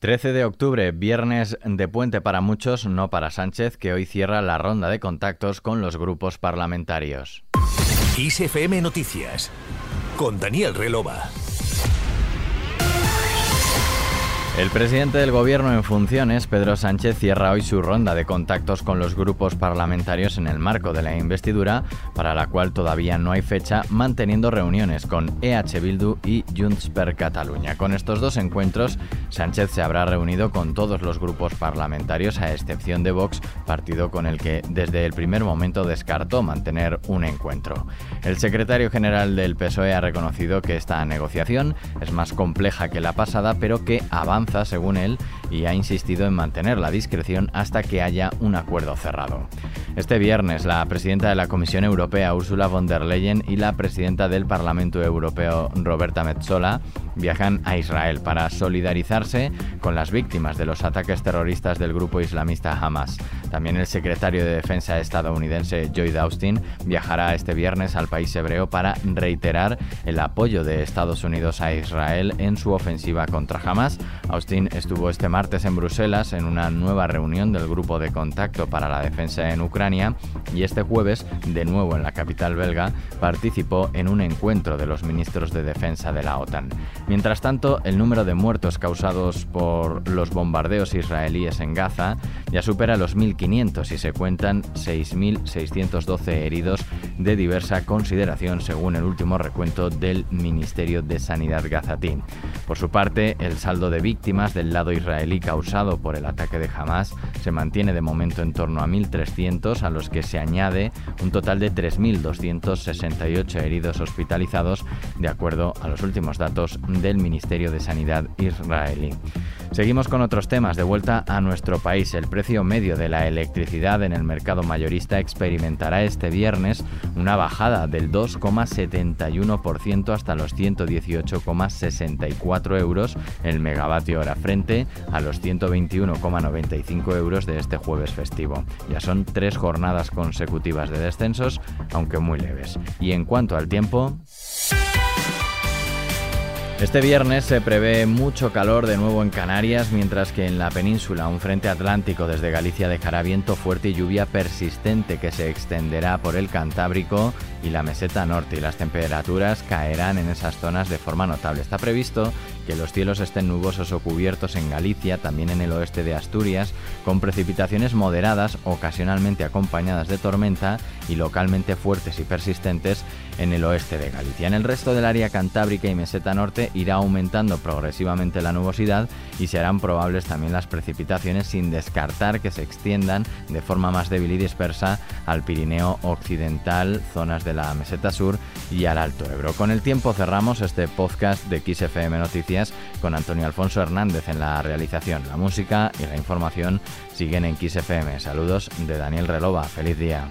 13 de octubre, viernes de puente para muchos, no para Sánchez, que hoy cierra la ronda de contactos con los grupos parlamentarios. ISFM Noticias con Daniel Relova. El presidente del Gobierno en funciones, Pedro Sánchez, cierra hoy su ronda de contactos con los grupos parlamentarios en el marco de la investidura, para la cual todavía no hay fecha, manteniendo reuniones con EH Bildu y Junts per Catalunya. Con estos dos encuentros, Sánchez se habrá reunido con todos los grupos parlamentarios, a excepción de Vox, partido con el que desde el primer momento descartó mantener un encuentro. El secretario general del PSOE ha reconocido que esta negociación es más compleja que la pasada, pero que avanza según él, y ha insistido en mantener la discreción hasta que haya un acuerdo cerrado. Este viernes, la presidenta de la Comisión Europea, Ursula von der Leyen, y la presidenta del Parlamento Europeo, Roberta Metsola, viajan a Israel para solidarizarse con las víctimas de los ataques terroristas del grupo islamista Hamas. También el secretario de Defensa estadounidense Lloyd Austin viajará este viernes al país hebreo para reiterar el apoyo de Estados Unidos a Israel en su ofensiva contra Hamas. Austin estuvo este martes en Bruselas en una nueva reunión del Grupo de Contacto para la Defensa en Ucrania y este jueves, de nuevo en la capital belga, participó en un encuentro de los ministros de Defensa de la OTAN. Mientras tanto, el número de muertos causados por los bombardeos israelíes en Gaza ya supera los 1.500 y se cuentan 6.612 heridos de diversa consideración según el último recuento del Ministerio de Sanidad gazatí. Por su parte, el saldo de víctimas del lado israelí causado por el ataque de Hamas se mantiene de momento en torno a 1.300, a los que se añade un total de 3.268 heridos hospitalizados, de acuerdo a los últimos datos del Ministerio de Sanidad israelí. Seguimos con otros temas. De vuelta a nuestro país, el precio medio de la electricidad en el mercado mayorista experimentará este viernes una bajada del 2,71% hasta los 118,64 euros el megavatio hora frente a los 121,95 euros de este jueves festivo. Ya son tres jornadas consecutivas de descensos, aunque muy leves. Y en cuanto al tiempo... Este viernes se prevé mucho calor de nuevo en Canarias, mientras que en la península un frente atlántico desde Galicia dejará viento fuerte y lluvia persistente que se extenderá por el Cantábrico y la meseta norte y las temperaturas caerán en esas zonas de forma notable. Está previsto que los cielos estén nubosos o cubiertos en Galicia, también en el oeste de Asturias, con precipitaciones moderadas, ocasionalmente acompañadas de tormenta y localmente fuertes y persistentes en el oeste de Galicia. En el resto del área cantábrica y meseta norte irá aumentando progresivamente la nubosidad y serán probables también las precipitaciones sin descartar que se extiendan de forma más débil y dispersa al Pirineo occidental, zonas de la meseta sur y al Alto Ebro. Con el tiempo cerramos este podcast de XFM Con Antonio Alfonso Hernández en la realización. La música y la información siguen en XFM. Saludos de Daniel Relova. Feliz día.